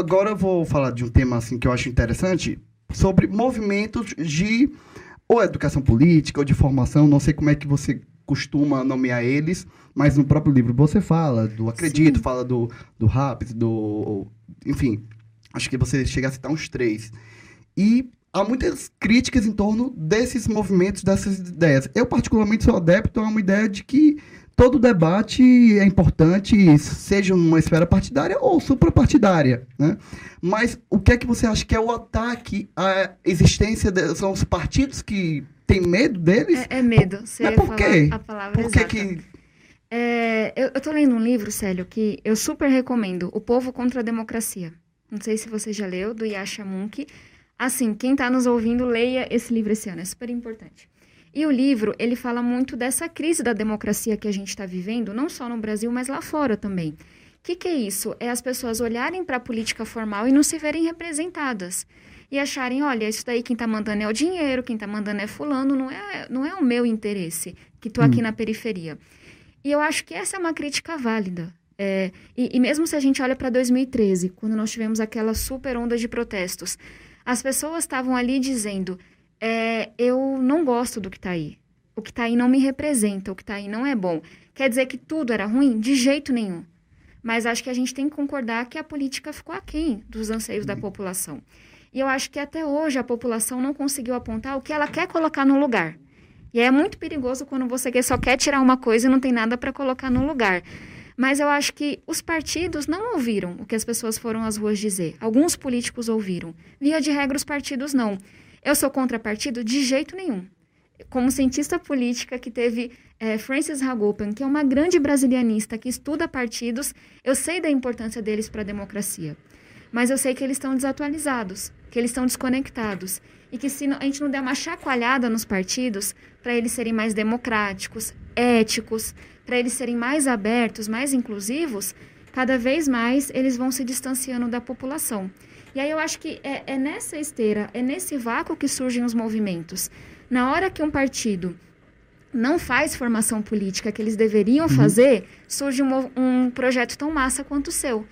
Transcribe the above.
agora eu vou falar de um tema assim que eu acho interessante sobre movimentos de ou educação política ou de formação, não sei como é que você costuma nomear eles, mas no próprio livro você fala do Acredito, Sim. fala do, do Raps, do. Enfim, acho que você chega a citar uns três. E há muitas críticas em torno desses movimentos, dessas ideias. Eu, particularmente, sou adepto a uma ideia de que todo debate é importante, seja numa esfera partidária ou suprapartidária, né? Mas o que é que você acha que é o ataque à existência de, são os partidos que têm medo deles? É, é medo. Você Mas por quê? A palavra por que que é, eu, eu tô lendo um livro, Célio, que eu super recomendo, O Povo contra a Democracia. Não sei se você já leu, do Yasha Munk. Assim, quem está nos ouvindo, leia esse livro esse ano, é super importante. E o livro, ele fala muito dessa crise da democracia que a gente está vivendo, não só no Brasil, mas lá fora também. O que, que é isso? É as pessoas olharem para a política formal e não se verem representadas. E acharem, olha, isso daí quem está mandando é o dinheiro, quem está mandando é fulano, não é, não é o meu interesse, que estou aqui hum. na periferia. E eu acho que essa é uma crítica válida. É, e, e mesmo se a gente olha para 2013, quando nós tivemos aquela super onda de protestos, as pessoas estavam ali dizendo: é, eu não gosto do que está aí. O que está aí não me representa, o que está aí não é bom. Quer dizer que tudo era ruim? De jeito nenhum. Mas acho que a gente tem que concordar que a política ficou aquém dos anseios da população. E eu acho que até hoje a população não conseguiu apontar o que ela quer colocar no lugar. E é muito perigoso quando você só quer tirar uma coisa e não tem nada para colocar no lugar. Mas eu acho que os partidos não ouviram o que as pessoas foram às ruas dizer. Alguns políticos ouviram. Via de regra, os partidos não. Eu sou contra partido de jeito nenhum. Como cientista política que teve é, Francis Hagopan, que é uma grande brasilianista que estuda partidos, eu sei da importância deles para a democracia. Mas eu sei que eles estão desatualizados, que eles estão desconectados. E que se a gente não der uma chacoalhada nos partidos, para eles serem mais democráticos, éticos, para eles serem mais abertos, mais inclusivos, cada vez mais eles vão se distanciando da população. E aí eu acho que é, é nessa esteira, é nesse vácuo que surgem os movimentos. Na hora que um partido não faz formação política que eles deveriam uhum. fazer, surge um, um projeto tão massa quanto o seu,